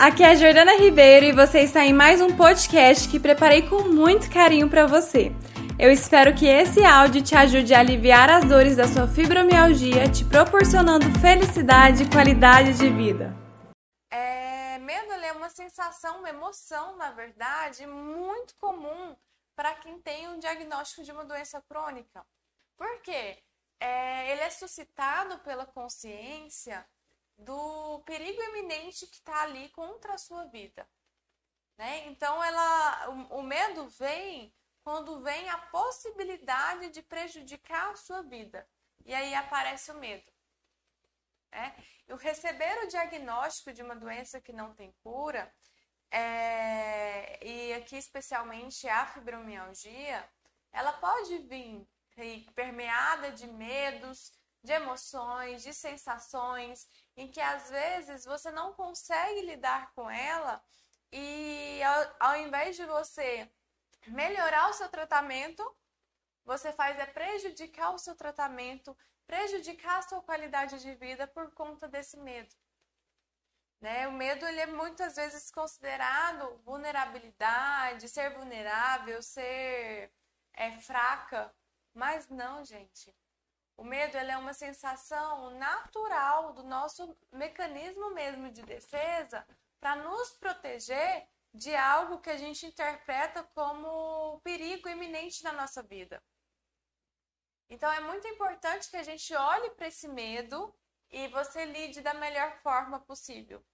aqui é a Jordana Ribeiro e você está em mais um podcast que preparei com muito carinho para você. Eu espero que esse áudio te ajude a aliviar as dores da sua fibromialgia, te proporcionando felicidade e qualidade de vida. É, medo é uma sensação, uma emoção, na verdade, muito comum para quem tem um diagnóstico de uma doença crônica. Por quê? É, ele é suscitado pela consciência do perigo iminente que está ali contra a sua vida. Né? Então, ela, o, o medo vem quando vem a possibilidade de prejudicar a sua vida. E aí aparece o medo. Né? E o receber o diagnóstico de uma doença que não tem cura, é, e aqui especialmente a fibromialgia, ela pode vir permeada de medos, de emoções, de sensações, em que às vezes você não consegue lidar com ela e ao, ao invés de você melhorar o seu tratamento, você faz é prejudicar o seu tratamento, prejudicar a sua qualidade de vida por conta desse medo. Né? O medo ele é muitas vezes considerado vulnerabilidade, ser vulnerável, ser é, fraca, mas não, gente. O medo é uma sensação natural do nosso mecanismo mesmo de defesa para nos proteger de algo que a gente interpreta como perigo iminente na nossa vida. Então é muito importante que a gente olhe para esse medo e você lide da melhor forma possível.